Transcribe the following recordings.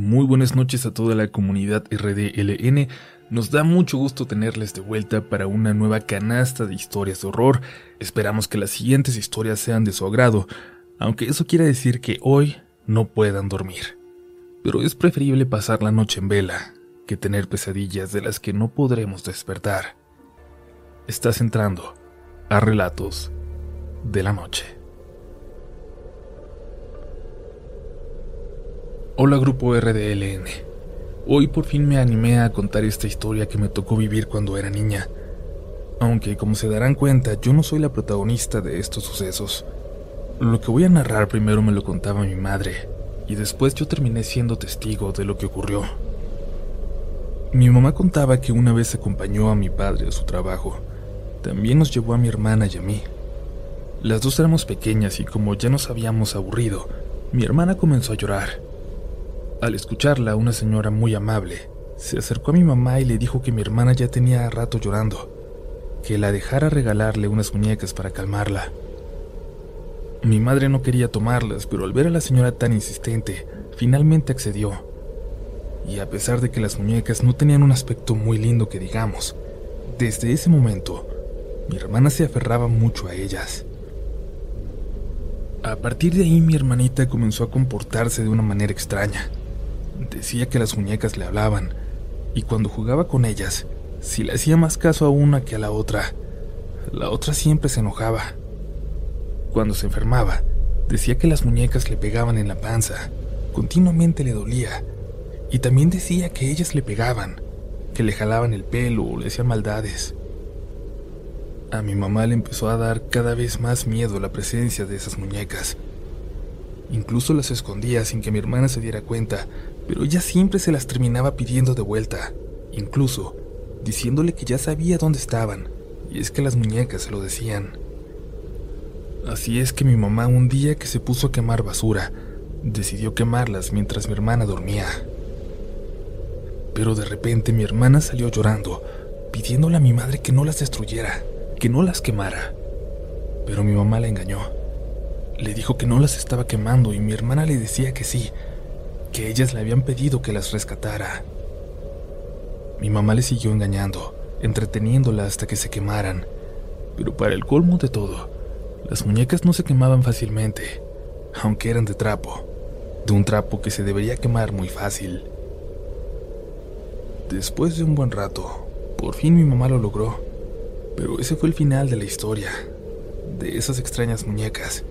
Muy buenas noches a toda la comunidad RDLN. Nos da mucho gusto tenerles de vuelta para una nueva canasta de historias de horror. Esperamos que las siguientes historias sean de su agrado, aunque eso quiere decir que hoy no puedan dormir. Pero es preferible pasar la noche en vela que tener pesadillas de las que no podremos despertar. Estás entrando a Relatos de la Noche. Hola grupo RDLN. Hoy por fin me animé a contar esta historia que me tocó vivir cuando era niña. Aunque como se darán cuenta, yo no soy la protagonista de estos sucesos. Lo que voy a narrar primero me lo contaba mi madre, y después yo terminé siendo testigo de lo que ocurrió. Mi mamá contaba que una vez acompañó a mi padre a su trabajo. También nos llevó a mi hermana y a mí. Las dos éramos pequeñas y como ya nos habíamos aburrido, mi hermana comenzó a llorar. Al escucharla, una señora muy amable se acercó a mi mamá y le dijo que mi hermana ya tenía rato llorando, que la dejara regalarle unas muñecas para calmarla. Mi madre no quería tomarlas, pero al ver a la señora tan insistente, finalmente accedió. Y a pesar de que las muñecas no tenían un aspecto muy lindo que digamos, desde ese momento, mi hermana se aferraba mucho a ellas. A partir de ahí mi hermanita comenzó a comportarse de una manera extraña. Decía que las muñecas le hablaban, y cuando jugaba con ellas, si le hacía más caso a una que a la otra, la otra siempre se enojaba. Cuando se enfermaba, decía que las muñecas le pegaban en la panza, continuamente le dolía, y también decía que ellas le pegaban, que le jalaban el pelo o le hacían maldades. A mi mamá le empezó a dar cada vez más miedo la presencia de esas muñecas. Incluso las escondía sin que mi hermana se diera cuenta pero ella siempre se las terminaba pidiendo de vuelta, incluso diciéndole que ya sabía dónde estaban, y es que las muñecas se lo decían. Así es que mi mamá un día que se puso a quemar basura, decidió quemarlas mientras mi hermana dormía. Pero de repente mi hermana salió llorando, pidiéndole a mi madre que no las destruyera, que no las quemara. Pero mi mamá la engañó. Le dijo que no las estaba quemando y mi hermana le decía que sí, que ellas le habían pedido que las rescatara. Mi mamá le siguió engañando, entreteniéndola hasta que se quemaran, pero para el colmo de todo, las muñecas no se quemaban fácilmente, aunque eran de trapo, de un trapo que se debería quemar muy fácil. Después de un buen rato, por fin mi mamá lo logró, pero ese fue el final de la historia, de esas extrañas muñecas,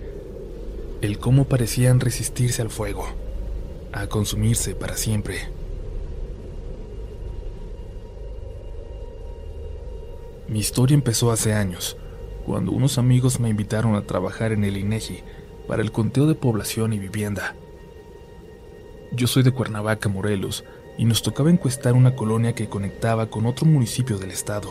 el cómo parecían resistirse al fuego a consumirse para siempre. Mi historia empezó hace años, cuando unos amigos me invitaron a trabajar en el INEGI para el conteo de población y vivienda. Yo soy de Cuernavaca, Morelos, y nos tocaba encuestar una colonia que conectaba con otro municipio del estado.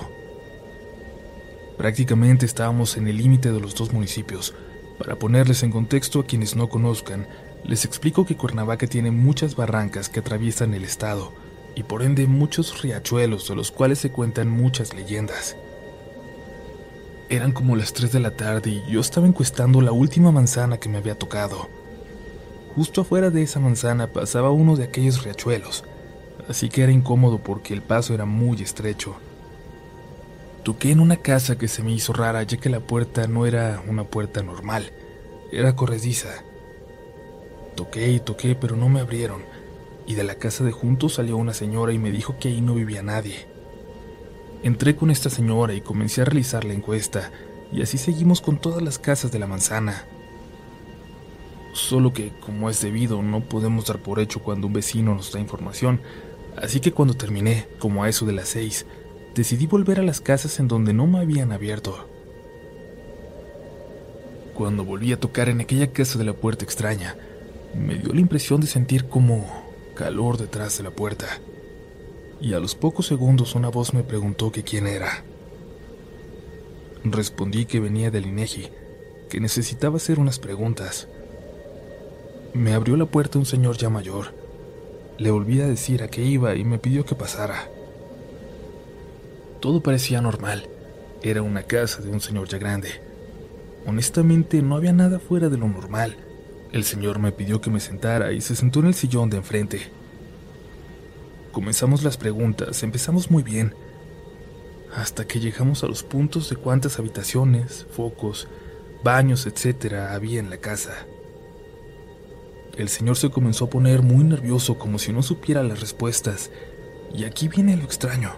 Prácticamente estábamos en el límite de los dos municipios. Para ponerles en contexto a quienes no conozcan, les explico que Cuernavaca tiene muchas barrancas que atraviesan el estado y por ende muchos riachuelos de los cuales se cuentan muchas leyendas. Eran como las 3 de la tarde y yo estaba encuestando la última manzana que me había tocado. Justo afuera de esa manzana pasaba uno de aquellos riachuelos, así que era incómodo porque el paso era muy estrecho. Toqué en una casa que se me hizo rara ya que la puerta no era una puerta normal, era corrediza Toqué y toqué, pero no me abrieron, y de la casa de juntos salió una señora y me dijo que ahí no vivía nadie. Entré con esta señora y comencé a realizar la encuesta, y así seguimos con todas las casas de la manzana. Solo que, como es debido, no podemos dar por hecho cuando un vecino nos da información, así que cuando terminé, como a eso de las seis, decidí volver a las casas en donde no me habían abierto. Cuando volví a tocar en aquella casa de la puerta extraña, me dio la impresión de sentir como calor detrás de la puerta. Y a los pocos segundos una voz me preguntó que quién era. Respondí que venía del INEGI, que necesitaba hacer unas preguntas. Me abrió la puerta un señor ya mayor. Le volví a decir a qué iba y me pidió que pasara. Todo parecía normal. Era una casa de un señor ya grande. Honestamente, no había nada fuera de lo normal. El señor me pidió que me sentara y se sentó en el sillón de enfrente. Comenzamos las preguntas, empezamos muy bien, hasta que llegamos a los puntos de cuántas habitaciones, focos, baños, etcétera, había en la casa. El señor se comenzó a poner muy nervioso como si no supiera las respuestas, y aquí viene lo extraño.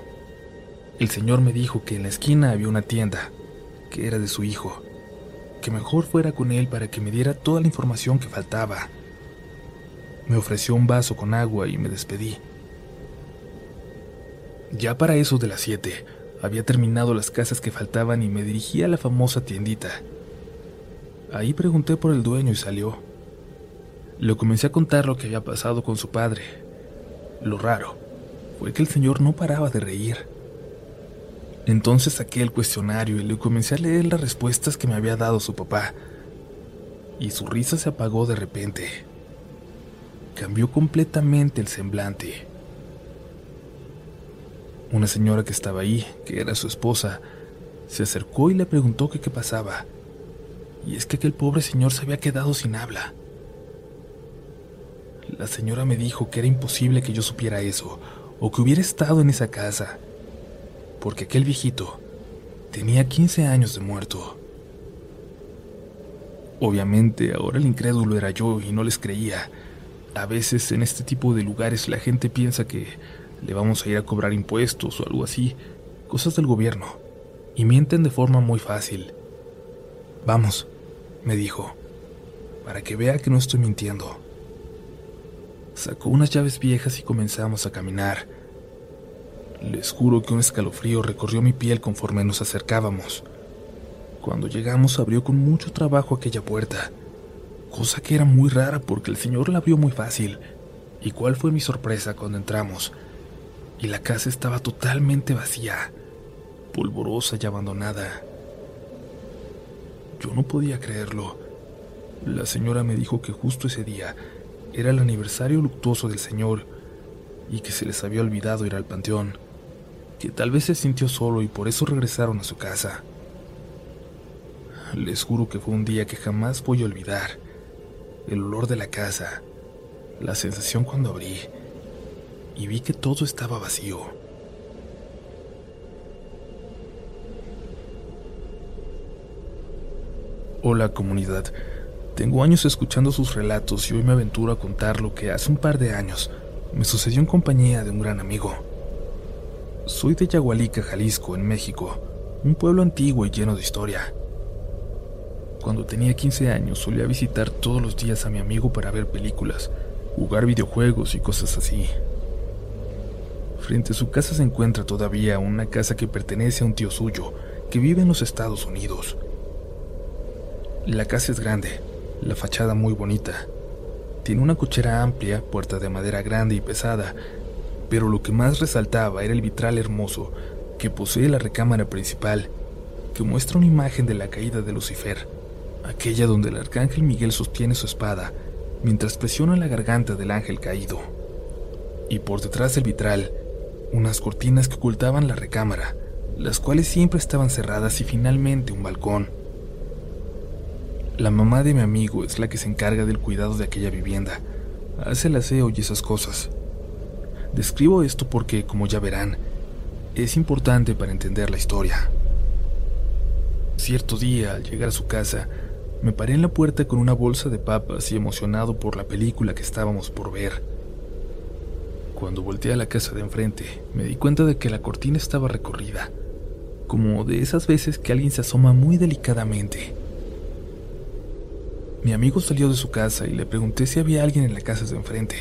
El señor me dijo que en la esquina había una tienda, que era de su hijo, que mejor fuera con él para que me diera toda la información que faltaba. Me ofreció un vaso con agua y me despedí. Ya para eso de las siete, había terminado las casas que faltaban y me dirigí a la famosa tiendita. Ahí pregunté por el dueño y salió. Le comencé a contar lo que había pasado con su padre. Lo raro fue que el señor no paraba de reír. Entonces saqué el cuestionario y le comencé a leer las respuestas que me había dado su papá. Y su risa se apagó de repente. Cambió completamente el semblante. Una señora que estaba ahí, que era su esposa, se acercó y le preguntó qué pasaba. Y es que aquel pobre señor se había quedado sin habla. La señora me dijo que era imposible que yo supiera eso, o que hubiera estado en esa casa, porque aquel viejito tenía 15 años de muerto. Obviamente ahora el incrédulo era yo y no les creía. A veces en este tipo de lugares la gente piensa que le vamos a ir a cobrar impuestos o algo así, cosas del gobierno, y mienten de forma muy fácil. Vamos, me dijo, para que vea que no estoy mintiendo. Sacó unas llaves viejas y comenzamos a caminar. Les juro que un escalofrío recorrió mi piel conforme nos acercábamos. Cuando llegamos abrió con mucho trabajo aquella puerta, cosa que era muy rara porque el señor la abrió muy fácil. ¿Y cuál fue mi sorpresa cuando entramos? y la casa estaba totalmente vacía, polvorosa y abandonada. Yo no podía creerlo. La señora me dijo que justo ese día era el aniversario luctuoso del señor y que se les había olvidado ir al panteón, que tal vez se sintió solo y por eso regresaron a su casa. Les juro que fue un día que jamás voy a olvidar. El olor de la casa, la sensación cuando abrí, y vi que todo estaba vacío. Hola comunidad, tengo años escuchando sus relatos y hoy me aventuro a contar lo que hace un par de años me sucedió en compañía de un gran amigo. Soy de Yagualica, Jalisco, en México, un pueblo antiguo y lleno de historia. Cuando tenía 15 años solía visitar todos los días a mi amigo para ver películas, jugar videojuegos y cosas así. Frente a su casa se encuentra todavía una casa que pertenece a un tío suyo, que vive en los Estados Unidos. La casa es grande, la fachada muy bonita. Tiene una cochera amplia, puerta de madera grande y pesada, pero lo que más resaltaba era el vitral hermoso que posee la recámara principal, que muestra una imagen de la caída de Lucifer, aquella donde el arcángel Miguel sostiene su espada mientras presiona la garganta del ángel caído. Y por detrás del vitral unas cortinas que ocultaban la recámara, las cuales siempre estaban cerradas y finalmente un balcón. La mamá de mi amigo es la que se encarga del cuidado de aquella vivienda, hace el aseo y esas cosas. Describo esto porque, como ya verán, es importante para entender la historia. Cierto día, al llegar a su casa, me paré en la puerta con una bolsa de papas y emocionado por la película que estábamos por ver. Cuando volteé a la casa de enfrente, me di cuenta de que la cortina estaba recorrida, como de esas veces que alguien se asoma muy delicadamente. Mi amigo salió de su casa y le pregunté si había alguien en la casa de enfrente.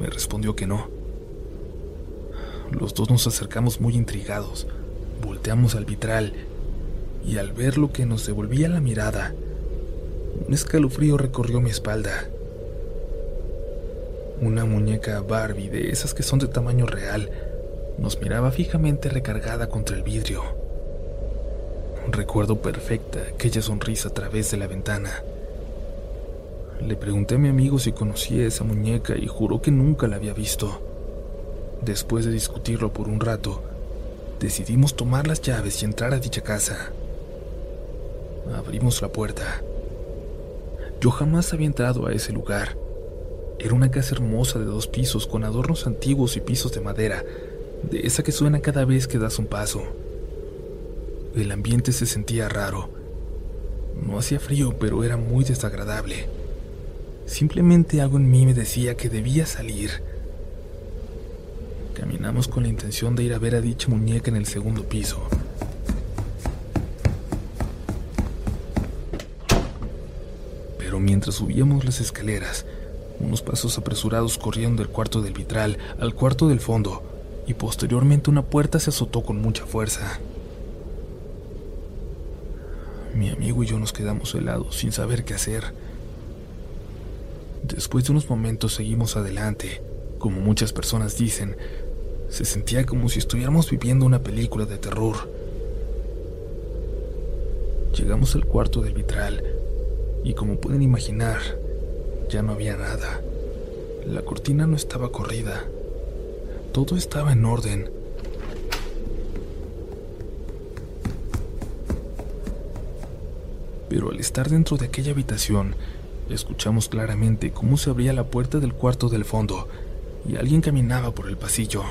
Me respondió que no. Los dos nos acercamos muy intrigados, volteamos al vitral y al ver lo que nos devolvía la mirada, un escalofrío recorrió mi espalda. Una muñeca Barbie de esas que son de tamaño real nos miraba fijamente recargada contra el vidrio. Recuerdo perfecta aquella sonrisa a través de la ventana. Le pregunté a mi amigo si conocía esa muñeca y juró que nunca la había visto. Después de discutirlo por un rato, decidimos tomar las llaves y entrar a dicha casa. Abrimos la puerta. Yo jamás había entrado a ese lugar Era una casa hermosa de dos pisos con adornos antiguos y pisos de madera, de esa que suena cada vez que das un paso. El ambiente se sentía raro. No hacía frío, pero era muy desagradable. Simplemente algo en mí me decía que debía salir. Con la intención de ir a ver a dicha muñeca en el segundo piso. Pero mientras subíamos las escaleras, unos pasos apresurados corrieron del cuarto del vitral al cuarto del fondo, y posteriormente una puerta se azotó con mucha fuerza. Mi amigo y yo nos quedamos helados sin saber qué hacer. Después de unos momentos seguimos adelante. Como muchas personas dicen, se sentía como si estuviéramos viviendo una película de terror. Llegamos al cuarto del vitral y como pueden imaginar, ya no había nada. La cortina no estaba corrida. Todo estaba en orden. Pero al estar dentro de aquella habitación, escuchamos claramente cómo se abría la puerta del cuarto del fondo y alguien caminaba por el pasillo.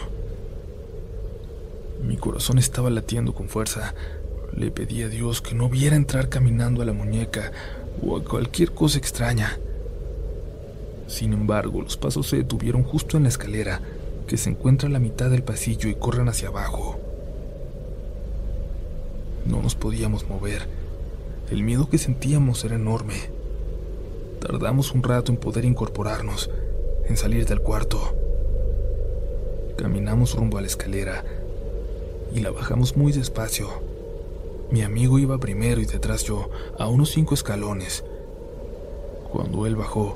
Mi corazón estaba latiendo con fuerza. Le pedí a Dios que no viera entrar caminando a la muñeca o a cualquier cosa extraña. Sin embargo, los pasos se detuvieron justo en la escalera, que se encuentra a la mitad del pasillo y corren hacia abajo. No nos podíamos mover. El miedo que sentíamos era enorme. Tardamos un rato en poder incorporarnos, en salir del cuarto. Caminamos rumbo a la escalera y la bajamos muy despacio. Mi amigo iba primero y detrás yo, a unos cinco escalones. Cuando él bajó,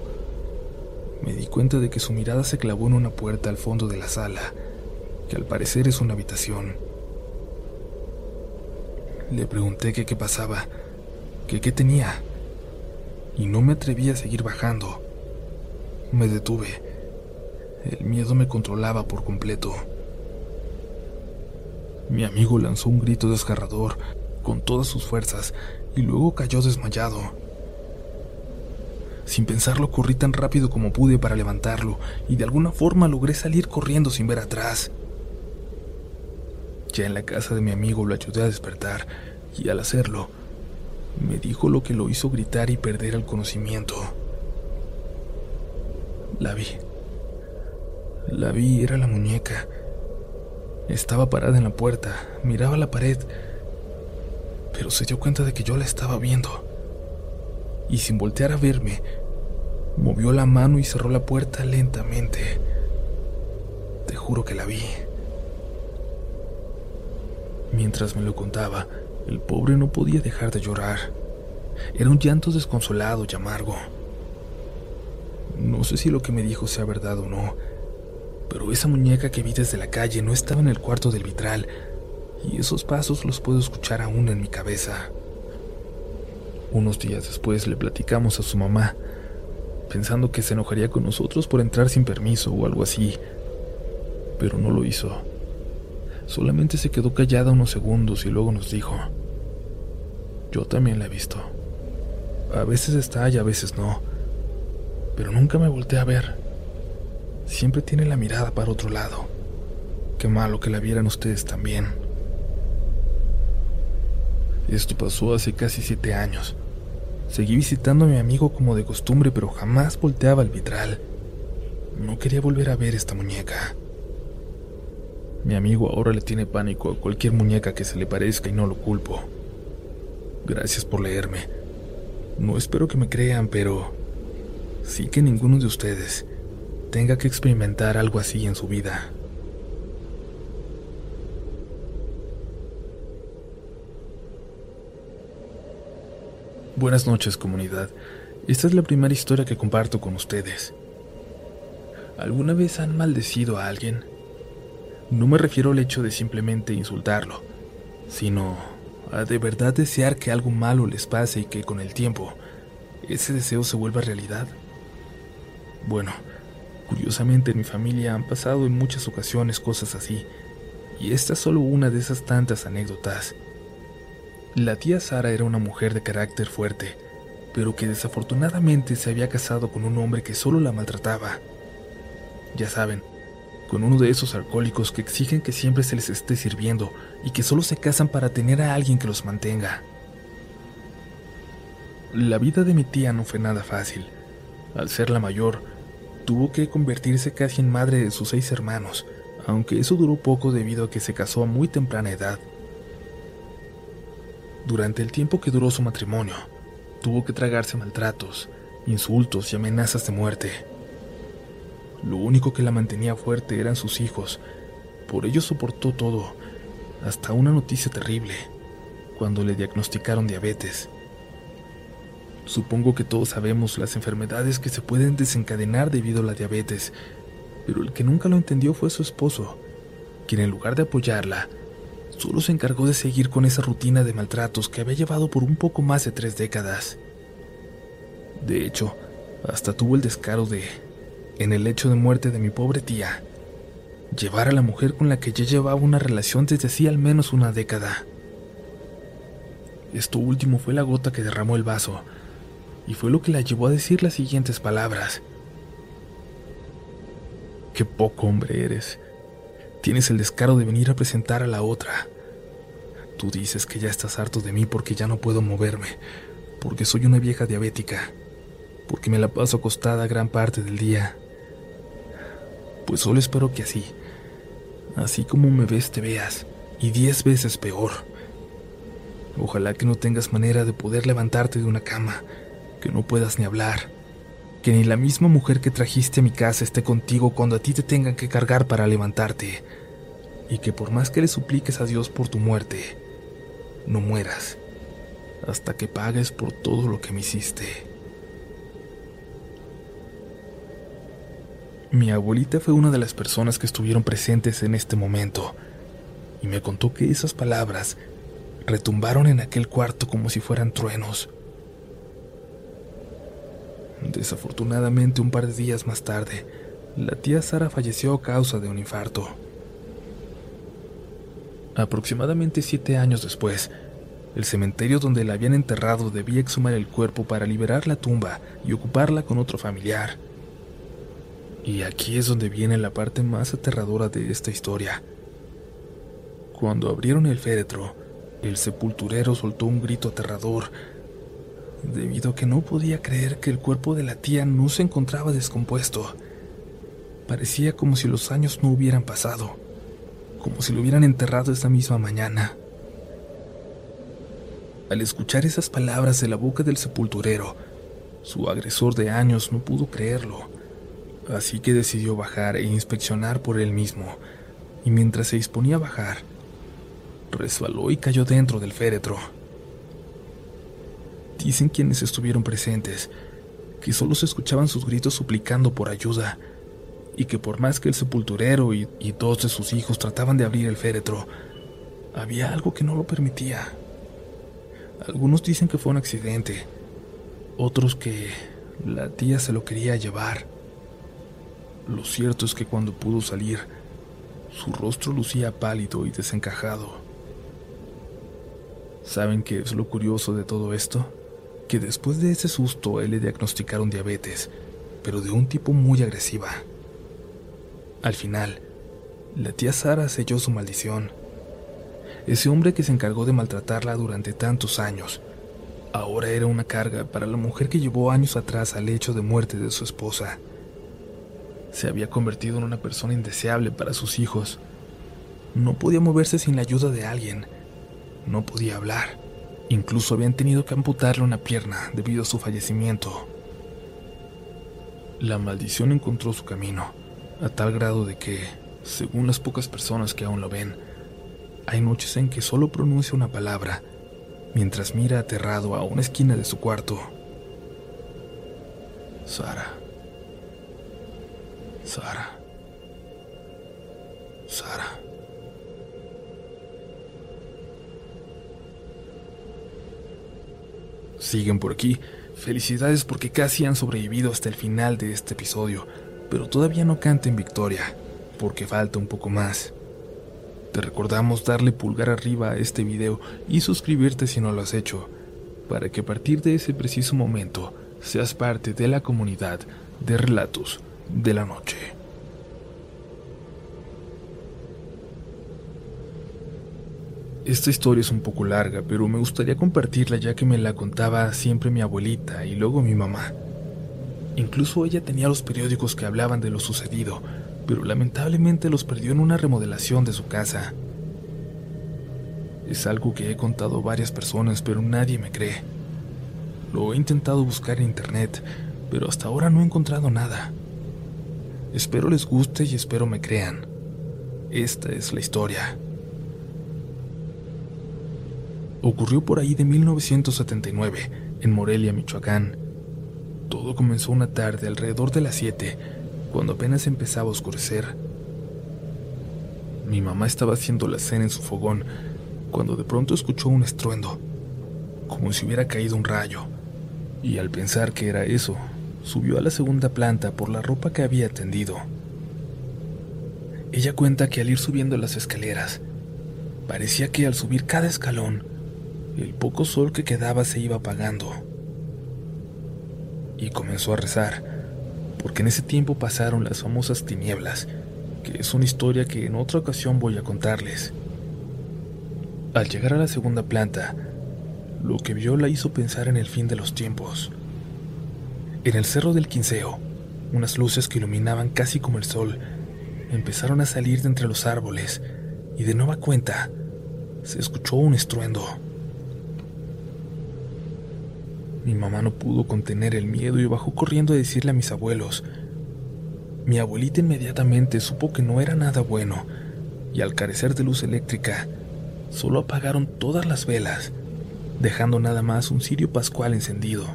me di cuenta de que su mirada se clavó en una puerta al fondo de la sala, que al parecer es una habitación. Le pregunté qué pasaba, que qué tenía, y no me atreví a seguir bajando. Me detuve. El miedo me controlaba por completo. Mi amigo lanzó un grito desgarrador con todas sus fuerzas y luego cayó desmayado. Sin pensarlo, corrí tan rápido como pude para levantarlo y de alguna forma logré salir corriendo sin ver atrás. Ya en la casa de mi amigo lo ayudé a despertar y al hacerlo, me dijo lo que lo hizo gritar y perder el conocimiento. La vi. La vi, era la muñeca. Estaba parada en la puerta, miraba la pared, pero se dio cuenta de que yo la estaba viendo. Y sin voltear a verme, movió la mano y cerró la puerta lentamente. Te juro que la vi. Mientras me lo contaba, el pobre no podía dejar de llorar. Era un llanto desconsolado y amargo. No sé si lo que me dijo sea verdad o no, pero esa muñeca que vi desde la calle no estaba en el cuarto del vitral, y esos pasos los puedo escuchar aún en mi cabeza. Unos días después le platicamos a su mamá, pensando que se enojaría con nosotros por entrar sin permiso o algo así, pero no lo hizo. Solamente se quedó callada unos segundos y luego nos dijo, yo también la he visto. A veces está y a veces no, pero nunca me volteé a ver siempre tiene la mirada para otro lado. Qué malo que la vieran ustedes también. Esto pasó hace casi siete años. Seguí visitando a mi amigo como de costumbre, pero jamás volteaba al vitral. No quería volver a ver esta muñeca. Mi amigo ahora le tiene pánico a cualquier muñeca que se le parezca y no lo culpo. Gracias por leerme. No espero que me crean, pero sí que ninguno de ustedes tenga que experimentar algo así en su vida. Buenas noches comunidad. Esta es la primera historia que comparto con ustedes. ¿Alguna vez han maldecido a alguien? No me refiero al hecho de simplemente insultarlo, sino a de verdad desear que algo malo les pase y que con el tiempo ese deseo se vuelva realidad. Bueno, Curiosamente en mi familia han pasado en muchas ocasiones cosas así, y esta es solo una de esas tantas anécdotas. La tía Sara era una mujer de carácter fuerte, pero que desafortunadamente se había casado con un hombre que solo la maltrataba. Ya saben, con uno de esos alcohólicos que exigen que siempre se les esté sirviendo y que solo se casan para tener a alguien que los mantenga. La vida de mi tía no fue nada fácil. Al ser la mayor, tuvo que convertirse casi en madre de sus seis hermanos, aunque eso duró poco debido a que se casó a muy temprana edad. Durante el tiempo que duró su matrimonio, tuvo que tragarse maltratos, insultos y amenazas de muerte. Lo único que la mantenía fuerte eran sus hijos, por ello soportó todo, hasta una noticia terrible, cuando le diagnosticaron diabetes. Supongo que todos sabemos las enfermedades que se pueden desencadenar debido a la diabetes, pero el que nunca lo entendió fue su esposo, quien en lugar de apoyarla, solo se encargó de seguir con esa rutina de maltratos que había llevado por un poco más de tres décadas. De hecho, hasta tuvo el descaro de, en el hecho de muerte de mi pobre tía, llevar a la mujer con la que ya llevaba una relación desde hacía al menos una década. Esto último fue la gota que derramó el vaso, y fue lo que la llevó a decir las siguientes palabras. Qué poco hombre eres. Tienes el descaro de venir a presentar a la otra. Tú dices que ya estás harto de mí porque ya no puedo moverme, porque soy una vieja diabética, porque me la paso acostada gran parte del día. Pues solo espero que así, así como me ves te veas, y diez veces peor. Ojalá que no tengas manera de poder levantarte de una cama, que no puedas ni hablar, que ni la misma mujer que trajiste a mi casa esté contigo cuando a ti te tengan que cargar para levantarte, y que por más que le supliques a Dios por tu muerte, no mueras hasta que pagues por todo lo que me hiciste. Mi abuelita fue una de las personas que estuvieron presentes en este momento y me contó que esas palabras retumbaron en aquel cuarto como si fueran truenos. Desafortunadamente, un par de días más tarde, la tía Sara falleció a causa de un infarto. Aproximadamente siete años después, el cementerio donde la habían enterrado debía exhumar el cuerpo para liberar la tumba y ocuparla con otro familiar. Y aquí es donde viene la parte más aterradora de esta historia. Cuando abrieron el féretro, el sepulturero soltó un grito aterrador debido a que no podía creer que el cuerpo de la tía no se encontraba descompuesto. Parecía como si los años no hubieran pasado, como si lo hubieran enterrado esa misma mañana. Al escuchar esas palabras de la boca del sepulturero, su agresor de años no pudo creerlo, así que decidió bajar e inspeccionar por él mismo, y mientras se disponía a bajar, resbaló y cayó dentro del féretro. Dicen quienes estuvieron presentes que solo se escuchaban sus gritos suplicando por ayuda y que por más que el sepulturero y, y dos de sus hijos trataban de abrir el féretro, había algo que no lo permitía. Algunos dicen que fue un accidente, otros que la tía se lo quería llevar. Lo cierto es que cuando pudo salir, su rostro lucía pálido y desencajado. ¿Saben qué es lo curioso de todo esto? Que después de ese susto él le diagnosticaron diabetes, pero de un tipo muy agresiva. Al final, la tía Sara selló su maldición. Ese hombre que se encargó de maltratarla durante tantos años, ahora era una carga para la mujer que llevó años atrás al hecho de muerte de su esposa. Se había convertido en una persona indeseable para sus hijos. No podía moverse sin la ayuda de alguien. No podía hablar. Incluso habían tenido que amputarle una pierna debido a su fallecimiento. La maldición encontró su camino, a tal grado de que, según las pocas personas que aún lo ven, hay noches en que solo pronuncia una palabra mientras mira aterrado a una esquina de su cuarto. Sara. Sara. Siguen por aquí. Felicidades porque casi han sobrevivido hasta el final de este episodio, pero todavía no canten victoria, porque falta un poco más. Te recordamos darle pulgar arriba a este video y suscribirte si no lo has hecho, para que a partir de ese preciso momento seas parte de la comunidad de relatos de la noche. Esta historia es un poco larga, pero me gustaría compartirla ya que me la contaba siempre mi abuelita y luego mi mamá. Incluso ella tenía los periódicos que hablaban de lo sucedido, pero lamentablemente los perdió en una remodelación de su casa. Es algo que he contado a varias personas, pero nadie me cree. Lo he intentado buscar en internet, pero hasta ahora no he encontrado nada. Espero les guste y espero me crean. Esta es la historia. Ocurrió por ahí de 1979, en Morelia, Michoacán. Todo comenzó una tarde alrededor de las 7, cuando apenas empezaba a oscurecer. Mi mamá estaba haciendo la cena en su fogón, cuando de pronto escuchó un estruendo, como si hubiera caído un rayo, y al pensar que era eso, subió a la segunda planta por la ropa que había tendido. Ella cuenta que al ir subiendo las escaleras, parecía que al subir cada escalón, el poco sol que quedaba se iba apagando. Y comenzó a rezar, porque en ese tiempo pasaron las famosas tinieblas, que es una historia que en otra ocasión voy a contarles. Al llegar a la segunda planta, lo que vio la hizo pensar en el fin de los tiempos. En el cerro del Quinceo, unas luces que iluminaban casi como el sol empezaron a salir de entre los árboles y de nueva cuenta se escuchó un estruendo. Mi mamá no pudo contener el miedo y bajó corriendo a decirle a mis abuelos. Mi abuelita inmediatamente supo que no era nada bueno y al carecer de luz eléctrica, solo apagaron todas las velas, dejando nada más un cirio pascual encendido.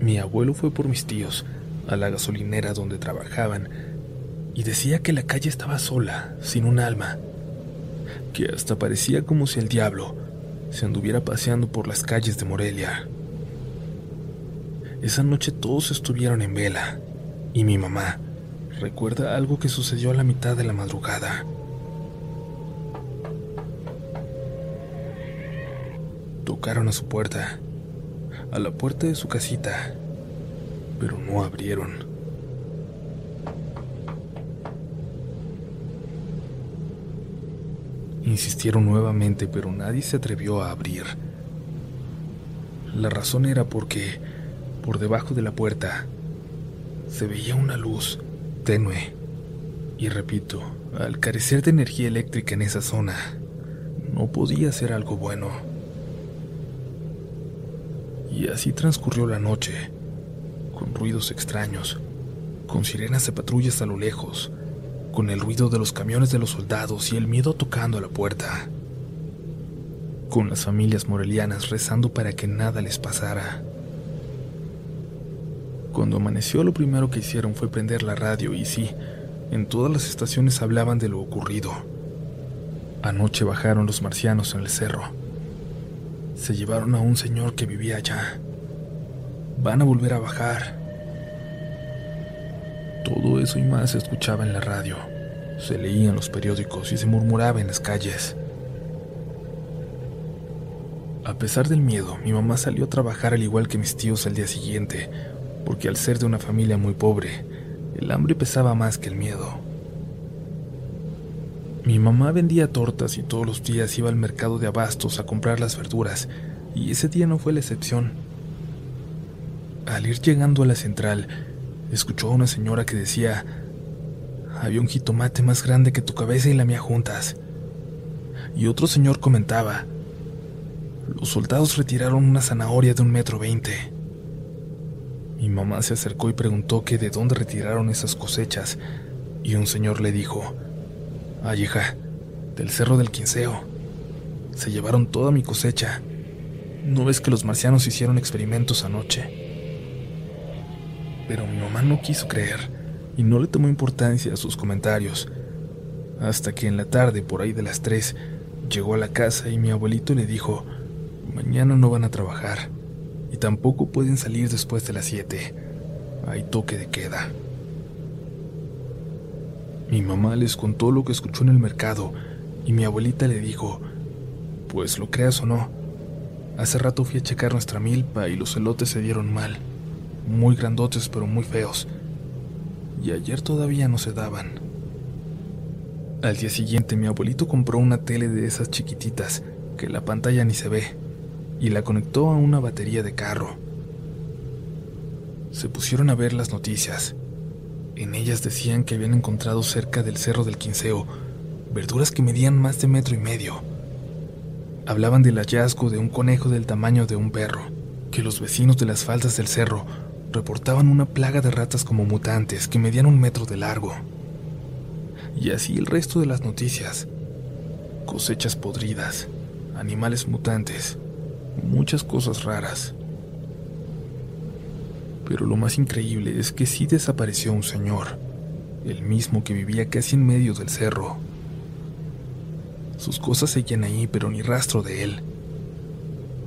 Mi abuelo fue por mis tíos a la gasolinera donde trabajaban y decía que la calle estaba sola, sin un alma, que hasta parecía como si el diablo se anduviera paseando por las calles de Morelia. Esa noche todos estuvieron en vela y mi mamá recuerda algo que sucedió a la mitad de la madrugada. Tocaron a su puerta, a la puerta de su casita, pero no abrieron. Insistieron nuevamente, pero nadie se atrevió a abrir. La razón era porque, por debajo de la puerta, se veía una luz tenue. Y repito, al carecer de energía eléctrica en esa zona, no podía ser algo bueno. Y así transcurrió la noche, con ruidos extraños, con sirenas de patrullas a lo lejos, con el ruido de los camiones de los soldados y el miedo tocando a la puerta, con las familias morelianas rezando para que nada les pasara. Cuando amaneció lo primero que hicieron fue prender la radio y sí, en todas las estaciones hablaban de lo ocurrido. Anoche bajaron los marcianos en el cerro. Se llevaron a un señor que vivía allá. Van a volver a bajar. Y más se escuchaba en la radio, se leía en los periódicos y se murmuraba en las calles. A pesar del miedo, mi mamá salió a trabajar al igual que mis tíos al día siguiente, porque al ser de una familia muy pobre, el hambre pesaba más que el miedo. Mi mamá vendía tortas y todos los días iba al mercado de abastos a comprar las verduras, y ese día no fue la excepción. Al ir llegando a la central, escuchó a una señora que decía, había un jitomate más grande que tu cabeza y la mía juntas. Y otro señor comentaba, los soldados retiraron una zanahoria de un metro veinte. Mi mamá se acercó y preguntó que de dónde retiraron esas cosechas, y un señor le dijo, ay hija, del cerro del quinceo. Se llevaron toda mi cosecha. ¿No ves que los marcianos hicieron experimentos anoche? Pero mi mamá no quiso creer y no le tomó importancia a sus comentarios. Hasta que en la tarde, por ahí de las tres, llegó a la casa y mi abuelito le dijo, mañana no van a trabajar y tampoco pueden salir después de las siete. Hay toque de queda. Mi mamá les contó lo que escuchó en el mercado y mi abuelita le dijo, pues lo creas o no, Hace rato fui a checar nuestra milpa y los elotes se dieron mal. Muy grandotes pero muy feos. Y ayer todavía no se daban. Al día siguiente mi abuelito compró una tele de esas chiquititas, que la pantalla ni se ve, y la conectó a una batería de carro. Se pusieron a ver las noticias. En ellas decían que habían encontrado cerca del Cerro del Quinceo verduras que medían más de metro y medio. Hablaban del hallazgo de un conejo del tamaño de un perro, que los vecinos de las faldas del cerro reportaban una plaga de ratas como mutantes que medían un metro de largo. Y así el resto de las noticias. Cosechas podridas, animales mutantes, muchas cosas raras. Pero lo más increíble es que sí desapareció un señor, el mismo que vivía casi en medio del cerro. Sus cosas seguían ahí, pero ni rastro de él.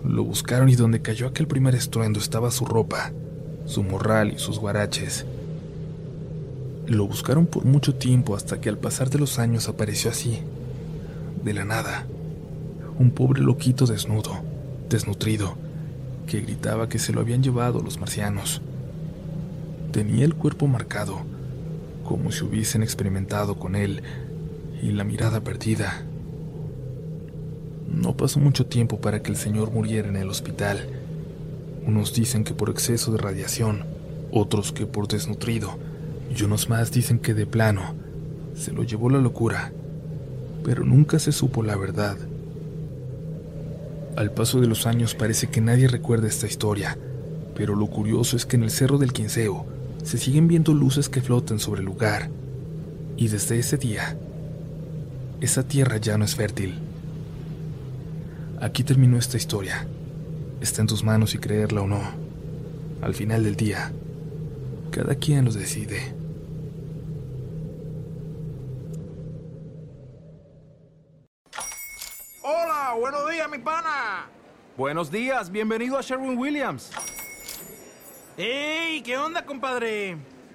Lo buscaron y donde cayó aquel primer estruendo estaba su ropa, su morral y sus guaraches. Lo buscaron por mucho tiempo hasta que al pasar de los años apareció así, de la nada, un pobre loquito desnudo, desnutrido, que gritaba que se lo habían llevado los marcianos. Tenía el cuerpo marcado, como si hubiesen experimentado con él, y la mirada perdida. No pasó mucho tiempo para que el señor muriera en el hospital. Unos dicen que por exceso de radiación, otros que por desnutrido, y unos más dicen que de plano se lo llevó la locura, pero nunca se supo la verdad. Al paso de los años parece que nadie recuerda esta historia, pero lo curioso es que en el Cerro del Quinceo se siguen viendo luces que flotan sobre el lugar, y desde ese día, esa tierra ya no es fértil. Aquí terminó esta historia. Está en tus manos si creerla o no. Al final del día, cada quien lo decide. Hola, buenos días, mi pana. Buenos días, bienvenido a Sherwin Williams. ¡Ey! ¿Qué onda, compadre?